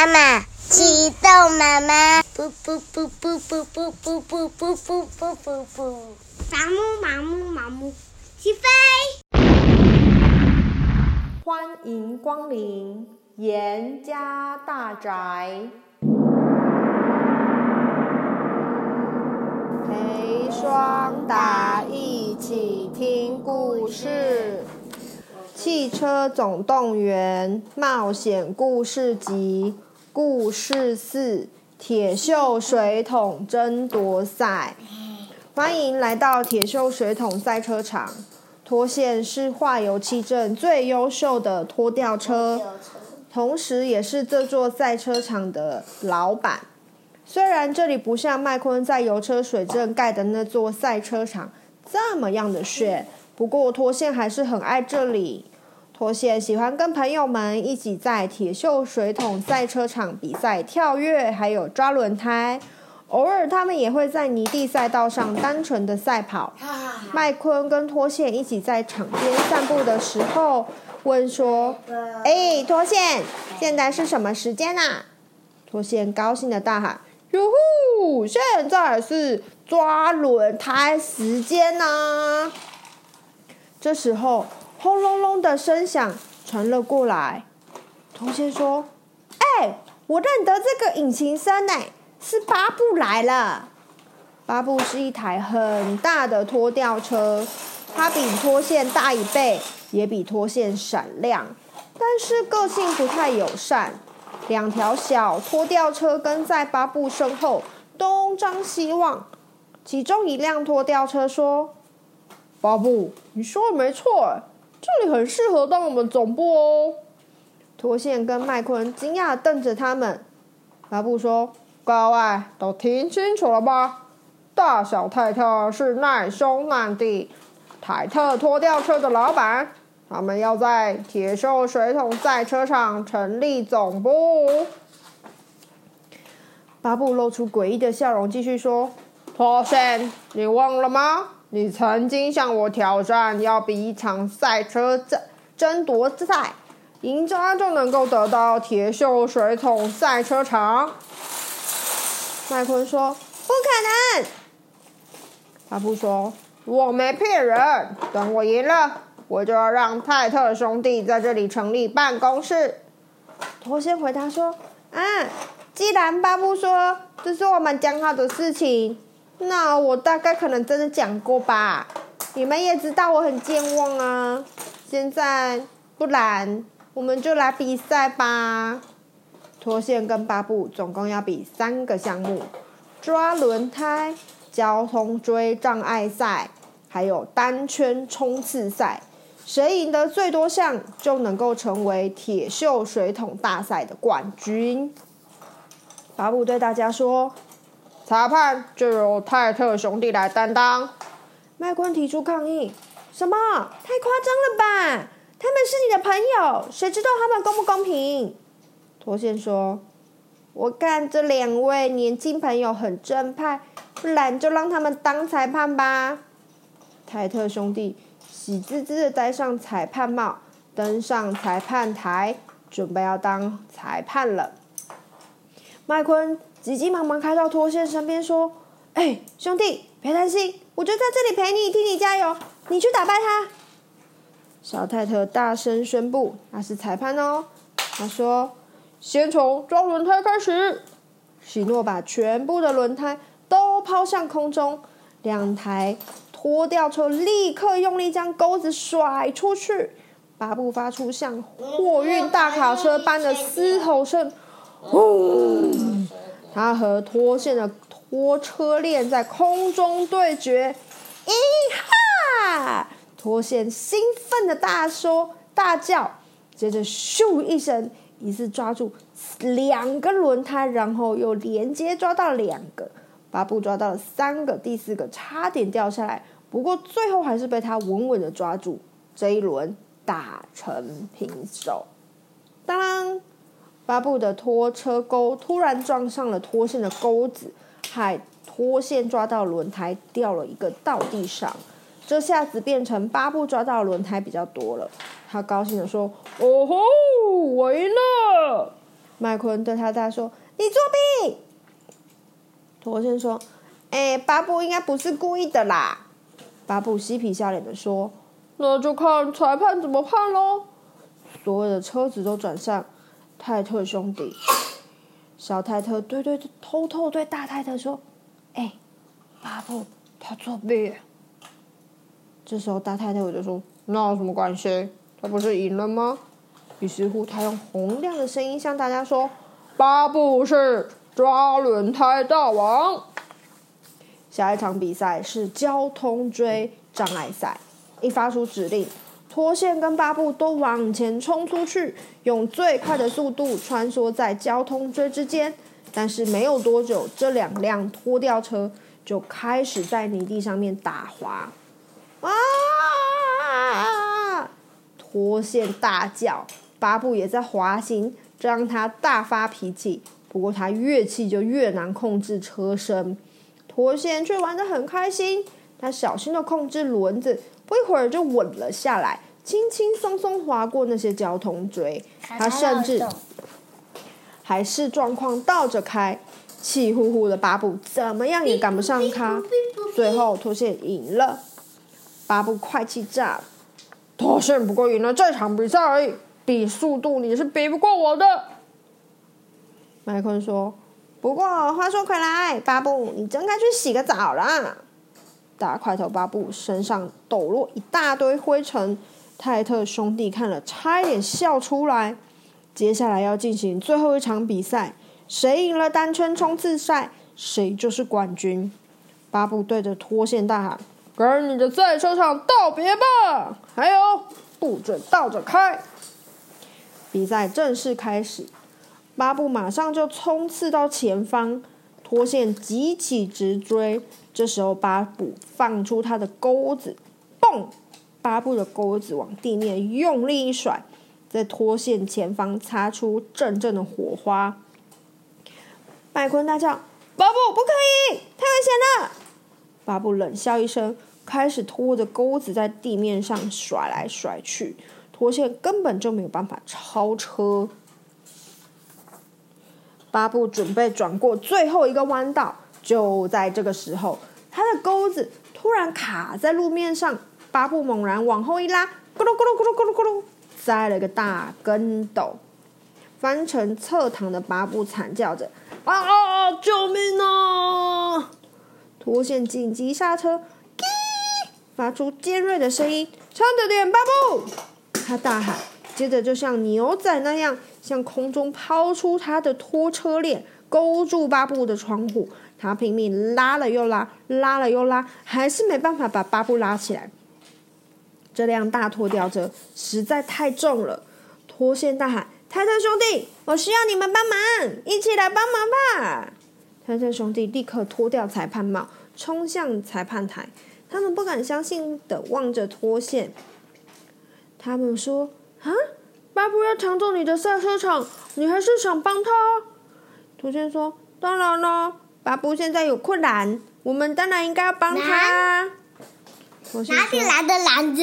妈妈，启动妈妈，不不不不不不不不不不不不不，麻木麻木麻木，起飞！欢迎光临严家大宅，陪双达一起听故事。《汽车总动员冒险故事集》故事四：铁锈水桶争夺赛。欢迎来到铁锈水桶赛车场。脱线是化油器镇最优秀的拖吊车，同时也是这座赛车场的老板。虽然这里不像麦昆在油车水镇盖的那座赛车场这么样的炫，不过脱线还是很爱这里。脱线喜欢跟朋友们一起在铁锈水桶赛车场比赛跳跃，还有抓轮胎。偶尔他们也会在泥地赛道上单纯的赛跑。麦昆跟脱线一起在场边散步的时候，问说：“哎，脱线，现在是什么时间啊？”脱线高兴的大喊：“哟呼，现在是抓轮胎时间呐！”这时候。轰隆隆的声响传了过来，脱线说：“哎、我认得这个引擎声呢，是巴布来了。巴布是一台很大的拖吊车，它比脱线大一倍，也比脱线闪亮，但是个性不太友善。两条小拖吊车跟在巴布身后东张西望。其中一辆拖吊车说：‘巴布，你说的没错。’”这里很适合当我们总部哦。脱线跟麦昆惊讶瞪着他们。巴布说：“各位都听清楚了吧？大小泰特是难兄难弟，泰特拖吊车的老板，他们要在铁兽水桶赛车场成立总部。”巴布露出诡异的笑容，继续说：“托线，你忘了吗？”你曾经向我挑战，要比一场赛车争争夺赛，赢家就能够得到铁锈水桶赛车场。麦昆说：“不可能。”巴布说：“我没骗人，等我赢了，我就要让泰特兄弟在这里成立办公室。”托先回答说：“嗯，既然巴布说这是我们讲好的事情。”那我大概可能真的讲过吧，你们也知道我很健忘啊。现在不然我们就来比赛吧。脱线跟巴布总共要比三个项目：抓轮胎、交通锥障碍赛，还有单圈冲刺赛。谁赢得最多项，就能够成为铁锈水桶大赛的冠军。巴布对大家说。裁判就由泰特兄弟来担当。麦昆提出抗议：“什么？太夸张了吧！他们是你的朋友，谁知道他们公不公平？”脱线说：“我看这两位年轻朋友很正派，不然就让他们当裁判吧。”泰特兄弟喜滋滋的戴上裁判帽，登上裁判台，准备要当裁判了。麦昆。急急忙忙开到脱线身边说：“哎、兄弟，别担心，我就在这里陪你，替你加油。你去打败他。”小泰特大声宣布：“那是裁判哦。”他说：“先从装轮胎开始。”许诺把全部的轮胎都抛向空中，两台拖吊车立刻用力将钩子甩出去。巴布发出像货运大卡车般的嘶吼声：“！”他和脱线的拖车链在空中对决，一哈！脱线兴奋的大说大叫，接着咻一声，一次抓住两个轮胎，然后又连接抓到两个，巴布抓到了三个，第四个差点掉下来，不过最后还是被他稳稳的抓住。这一轮打成平手，当。巴布的拖车钩突然撞上了脱线的钩子，害脱线抓到轮胎掉了一个到地上。这下子变成巴布抓到轮胎比较多了，他高兴地说：“哦吼，我赢了！”麦昆对他大说：“你作弊！”脱线说：“哎，巴布应该不是故意的啦。”巴布嬉皮笑脸的说：“那就看裁判怎么判喽。”所有的车子都转向泰特兄弟。小泰特对对偷偷对大泰特说：“哎，巴布他作弊。”这时候大泰特我就说：“那有什么关系？他不是赢了吗？”于是乎，他用洪亮的声音向大家说：“巴布是抓轮胎大王。”下一场比赛是交通锥障碍赛。一发出指令，脱线跟巴布都往前冲出去，用最快的速度穿梭在交通锥之间。但是没有多久，这两辆拖吊车就开始在泥地上面打滑。啊！脱线大叫。巴布也在滑行，这让他大发脾气。不过他越气就越难控制车身，脱线却玩得很开心。他小心地控制轮子，不一会儿就稳了下来，轻轻松松划过那些交通锥。他甚至还是状况倒着开，气呼呼的巴布怎么样也赶不上他。最后脱线赢了，巴布快气炸了。脱线不过赢了这场比赛而已。比速度你是比不过我的，麦昆说。不过话说回来，巴布，你真该去洗个澡啦。大块头巴布身上抖落一大堆灰尘，泰特兄弟看了差一点笑出来。接下来要进行最后一场比赛，谁赢了单圈冲刺赛，谁就是冠军。巴布对着脱线大喊：“跟你的赛车场道别吧！还有，不准倒着开。”比赛正式开始，巴布马上就冲刺到前方，脱线急起直追。这时候，巴布放出他的钩子，嘣！巴布的钩子往地面用力一甩，在拖线前方擦出阵阵的火花。麦昆大叫：“巴布，不可以，太危险了！”巴布冷笑一声，开始拖着钩子在地面上甩来甩去。拖线根本就没有办法超车。巴布准备转过最后一个弯道，就在这个时候，他的钩子突然卡在路面上。巴布猛然往后一拉，咕噜咕噜咕噜咕噜咕噜，栽了个大跟斗。翻成侧躺的巴布惨叫着：“啊啊啊！救命啊！”脱线紧急刹车，发出尖锐的声音：“撑着点，巴布！”他大喊，接着就像牛仔那样，向空中抛出他的拖车链，勾住巴布的窗户。他拼命拉了又拉，拉了又拉，还是没办法把巴布拉起来。这辆大拖吊车实在太重了。脱线大喊：“泰特兄弟，我需要你们帮忙，一起来帮忙吧！”泰特兄弟立刻脱掉裁判帽，冲向裁判台。他们不敢相信地望着脱线。他们说：“啊，巴布要抢走你的赛车场，你还是想帮他？”脱线说：“当然了，巴布现在有困难，我们当然应该要帮他。”哪里来的篮子？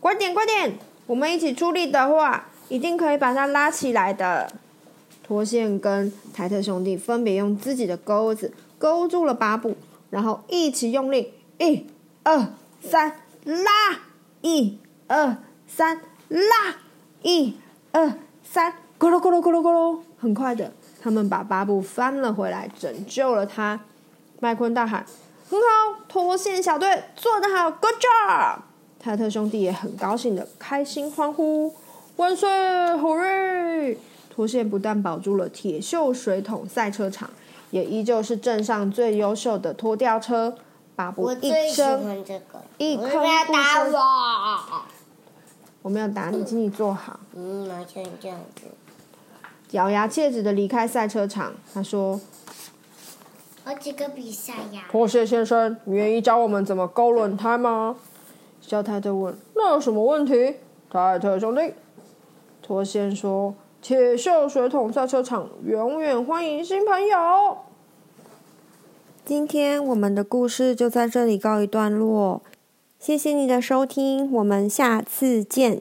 快点，快点！我们一起出力的话，一定可以把它拉起来的。托线跟泰特兄弟分别用自己的钩子勾住了巴布，然后一起用力，一、二、三，拉！一、二。三拉，一、二、三，咕噜咕噜咕噜咕噜，很快的，他们把巴布翻了回来，拯救了他。麦昆大喊：“很好，脱线小队做得好，Good job！” 泰特兄弟也很高兴的开心欢呼：“万岁，好耶！”脱线不但保住了铁锈水桶赛车场，也依旧是镇上最优秀的拖吊车。巴布一声，这个、一声不打。我没有打你，请你坐好。嗯，拿成这样子。咬牙切齿的离开赛车场，他说：“好几个比赛呀。”脱线先生，你愿意教我们怎么勾轮胎吗？小泰特问：“那有什么问题？”泰特兄弟，脱线说：“铁锈水桶赛车场永远欢迎新朋友。”今天我们的故事就在这里告一段落。谢谢你的收听，我们下次见。